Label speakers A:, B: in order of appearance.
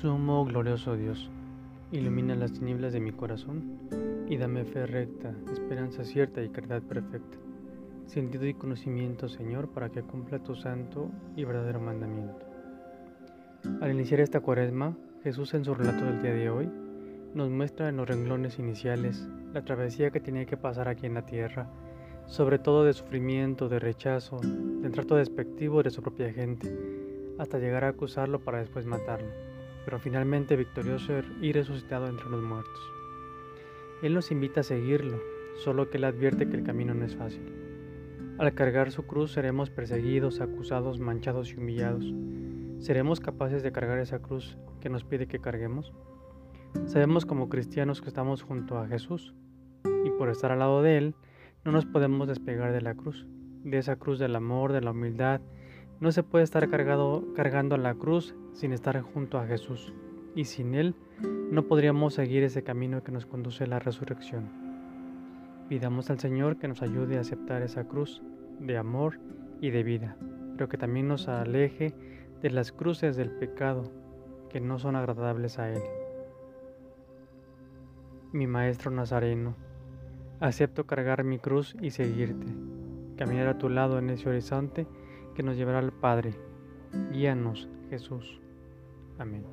A: Sumo glorioso Dios, ilumina las tinieblas de mi corazón y dame fe recta, esperanza cierta y caridad perfecta, sentido y conocimiento, Señor, para que cumpla tu santo y verdadero mandamiento. Al iniciar esta cuaresma, Jesús en su relato del día de hoy nos muestra en los renglones iniciales la travesía que tenía que pasar aquí en la tierra, sobre todo de sufrimiento, de rechazo, de trato despectivo de su propia gente, hasta llegar a acusarlo para después matarlo pero finalmente victorioso y resucitado entre los muertos. Él nos invita a seguirlo, solo que Él advierte que el camino no es fácil. Al cargar su cruz seremos perseguidos, acusados, manchados y humillados. ¿Seremos capaces de cargar esa cruz que nos pide que carguemos? Sabemos como cristianos que estamos junto a Jesús y por estar al lado de Él no nos podemos despegar de la cruz, de esa cruz del amor, de la humildad, no se puede estar cargado, cargando la cruz sin estar junto a Jesús, y sin Él no podríamos seguir ese camino que nos conduce a la resurrección. Pidamos al Señor que nos ayude a aceptar esa cruz de amor y de vida, pero que también nos aleje de las cruces del pecado que no son agradables a Él. Mi Maestro Nazareno, acepto cargar mi cruz y seguirte, caminar a tu lado en ese horizonte que nos llevará al Padre. Guíanos, Jesús. Amén.